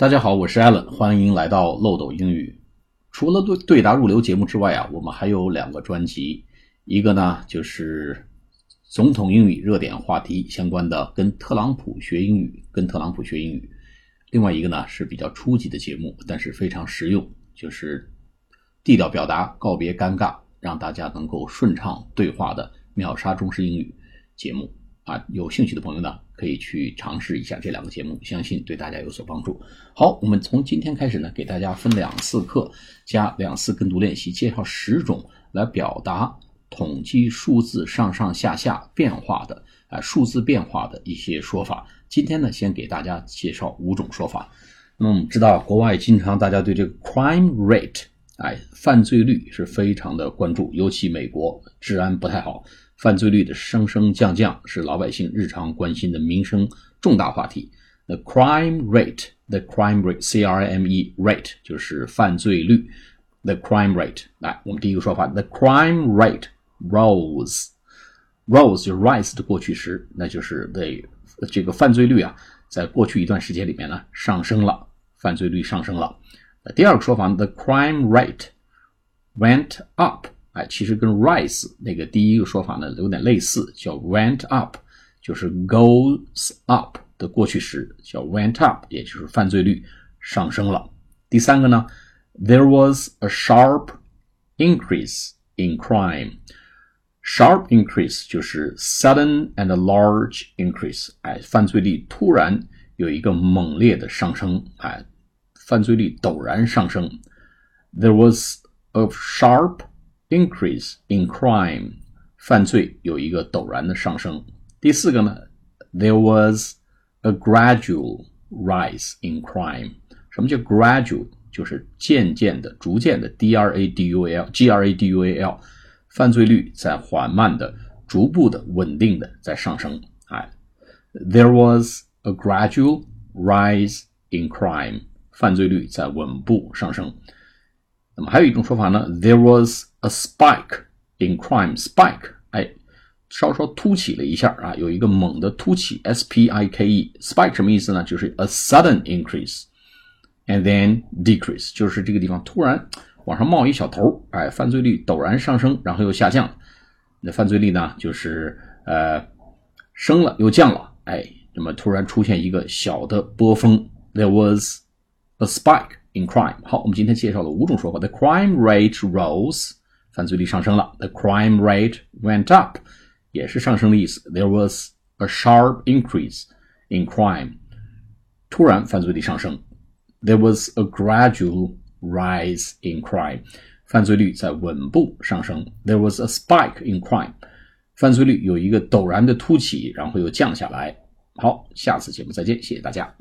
大家好，我是 Allen，欢迎来到漏斗英语。除了对对答入流节目之外啊，我们还有两个专辑，一个呢就是总统英语热点话题相关的，跟特朗普学英语，跟特朗普学英语；另外一个呢是比较初级的节目，但是非常实用，就是地道表达，告别尴尬，让大家能够顺畅对话的秒杀中式英语节目。啊，有兴趣的朋友呢，可以去尝试一下这两个节目，相信对大家有所帮助。好，我们从今天开始呢，给大家分两次课，加两次跟读练习，介绍十种来表达统计数字上上下下变化的啊数字变化的一些说法。今天呢，先给大家介绍五种说法。那么我们知道，国外经常大家对这个 crime rate，哎，犯罪率是非常的关注，尤其美国治安不太好。犯罪率的升升降降是老百姓日常关心的民生重大话题。The crime rate, the crime rate, C R I M E rate 就是犯罪率。The crime rate，来，我们第一个说法，the crime rate rose。rose 就是 rise 的过去时，那就是对这个犯罪率啊，在过去一段时间里面呢上升了，犯罪率上升了。那第二个说法，the crime rate went up。哎，其实跟 rise 那个第一个说法呢有点类似，叫 went up，就是 goes up 的过去时，叫 went up，也就是犯罪率上升了。第三个呢，there was a sharp increase in crime。sharp increase 就是 sudden and large increase，哎，犯罪率突然有一个猛烈的上升，哎，犯罪率陡然上升。There was a sharp increase in crime，犯罪有一个陡然的上升。第四个呢，there was a gradual rise in crime。什么叫 gradual？就是渐渐的、逐渐的，d r a d u a l，g r a d u a l，犯罪率在缓慢的、逐步的、稳定的在上升。哎，there was a gradual rise in crime，犯罪率在稳步上升。那么还有一种说法呢，there was a spike in crime。spike，哎，稍稍凸起了一下啊，有一个猛的凸起，s p i k e。spike 什么意思呢？就是 a sudden increase and then decrease，就是这个地方突然往上冒一小头，哎，犯罪率陡然上升，然后又下降。那犯罪率呢，就是呃升了又降了，哎，那么突然出现一个小的波峰。There was a spike。in crime。好，我们今天介绍了五种说法。The crime rate rose，犯罪率上升了。The crime rate went up，也是上升的意思。There was a sharp increase in crime，突然犯罪率上升。There was a gradual rise in crime，犯罪率在稳步上升。There was a spike in crime，犯罪率有一个陡然的凸起，然后又降下来。好，下次节目再见，谢谢大家。